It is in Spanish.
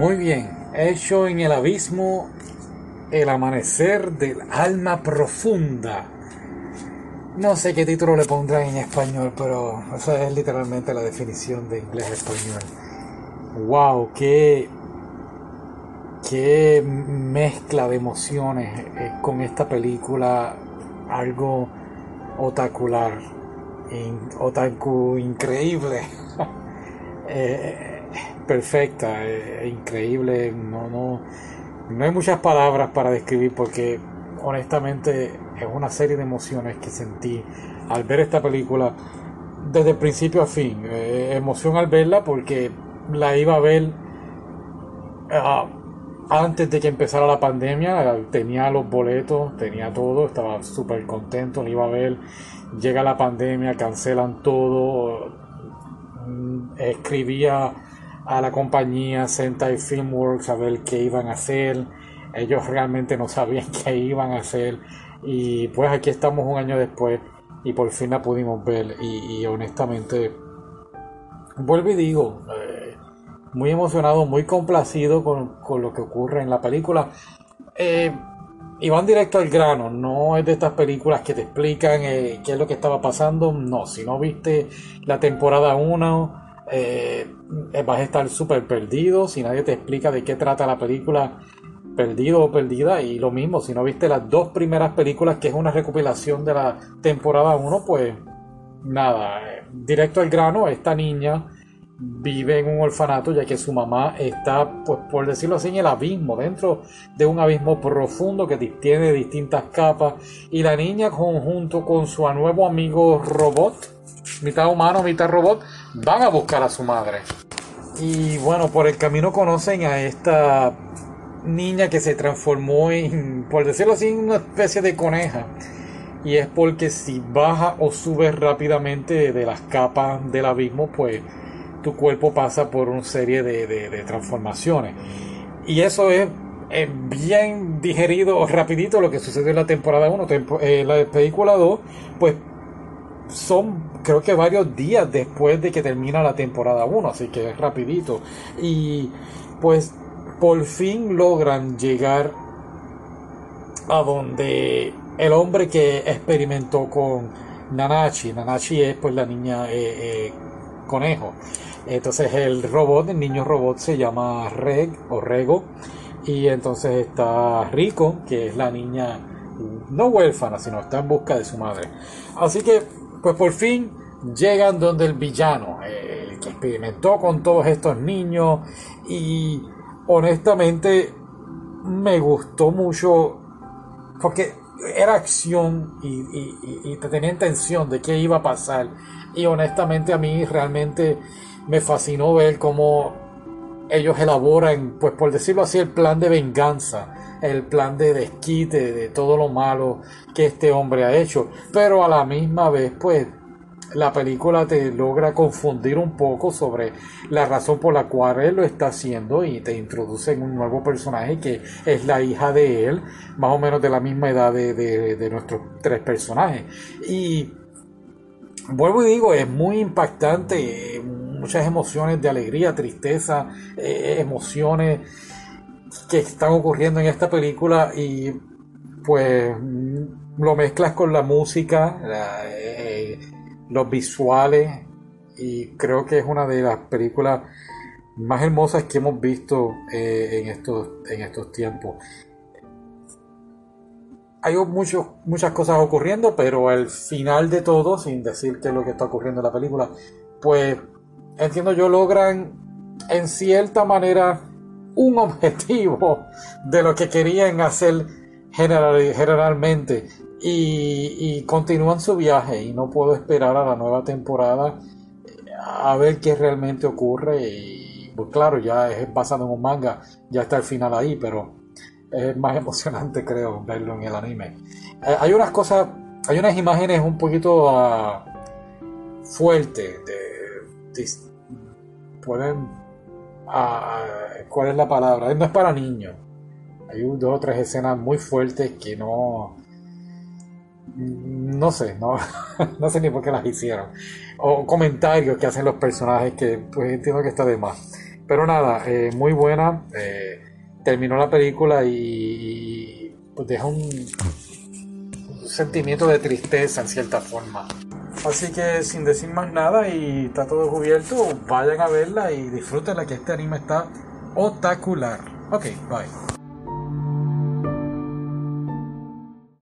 Muy bien, hecho en el abismo el amanecer del alma profunda. No sé qué título le pondrán en español, pero esa es literalmente la definición de inglés-español. ¡Wow! ¡Qué, qué mezcla de emociones eh, con esta película! Algo otacular, otaku increíble. Eh, perfecta, eh, increíble. No, no, no hay muchas palabras para describir porque honestamente es una serie de emociones que sentí al ver esta película desde principio a fin. Eh, emoción al verla porque la iba a ver ah, antes de que empezara la pandemia. Tenía los boletos, tenía todo, estaba súper contento, la iba a ver. Llega la pandemia, cancelan todo. Mm, escribía a la compañía Sentai Filmworks a ver qué iban a hacer. Ellos realmente no sabían qué iban a hacer. Y pues aquí estamos un año después y por fin la pudimos ver. Y, honestamente, vuelvo y digo, eh, muy emocionado, muy complacido con, lo que ocurre en la película. Eh, y van directo al grano, no es de estas películas que te explican eh, qué es lo que estaba pasando, no, si no viste la temporada 1, eh, vas a estar súper perdido si nadie te explica de qué trata la película perdido o perdida y lo mismo si no viste las dos primeras películas que es una recopilación de la temporada 1 pues nada eh, directo al grano esta niña vive en un orfanato ya que su mamá está pues por decirlo así en el abismo dentro de un abismo profundo que tiene distintas capas y la niña junto con su nuevo amigo robot mitad humano, mitad robot, van a buscar a su madre. Y bueno, por el camino conocen a esta niña que se transformó en, por decirlo así, una especie de coneja. Y es porque si baja o subes rápidamente de las capas del abismo, pues tu cuerpo pasa por una serie de, transformaciones. Y eso es, bien digerido rapidito lo que sucedió en la temporada 1. en eh, la película 2, pues son creo que varios días después de que termina la temporada 1, así que es rapidito. Y pues por fin logran llegar a donde el hombre que experimentó con Nanachi, Nanachi es pues la niña eh, eh, conejo. Entonces el robot, el niño robot se llama Reg o Rego. Y entonces está Rico, que es la niña no huérfana, sino está en busca de su madre. Así que pues por fin llegan donde el villano, el que experimentó con todos estos niños y honestamente me gustó mucho porque era acción y, y, te tenía intención de qué iba a pasar y honestamente a mí realmente me fascinó ver cómo ellos elaboran, pues por decirlo así, el plan de venganza, el plan de desquite de todo lo malo que este hombre ha hecho, pero a la misma vez, pues la película te logra confundir un poco sobre la razón por la cual él lo está haciendo y te introduce en un nuevo personaje que es la hija de él, más o menos de la misma edad de, de nuestros tres personajes. Y vuelvo y digo, es muy impactante, muchas emociones de alegría, tristeza, eh, emociones que están ocurriendo en esta película y pues lo mezclas con la música, eh, los visuales y creo que es una de las películas más hermosas que hemos visto eh, en, estos, en estos tiempos. Hay muchas cosas ocurriendo, pero al final de todo, sin decir qué es lo que está ocurriendo en la película, pues entiendo yo, logran en cierta manera un objetivo de lo que querían hacer generalmente. Y, continúan su viaje y no puedo esperar a la nueva temporada a ver qué realmente ocurre. Y pues claro ya es basado en un manga ya está el final ahí pero es más emocionante creo verlo en el anime. Eh, hay unas cosas hay unas imágenes un poquito uh, fuertes de, pueden uh, cuál es la palabra no es para niños hay dos o tres escenas muy fuertes que no no sé, no, no sé ni por qué las hicieron. O comentarios que hacen los personajes que pues entiendo que está de más. Pero nada, eh, muy buena. Eh, terminó la película y, pues deja un, un sentimiento de tristeza en cierta forma. Así que sin decir más nada y está todo cubierto, vayan a verla y disfrútenla que este anime está otacular. Ok, bye.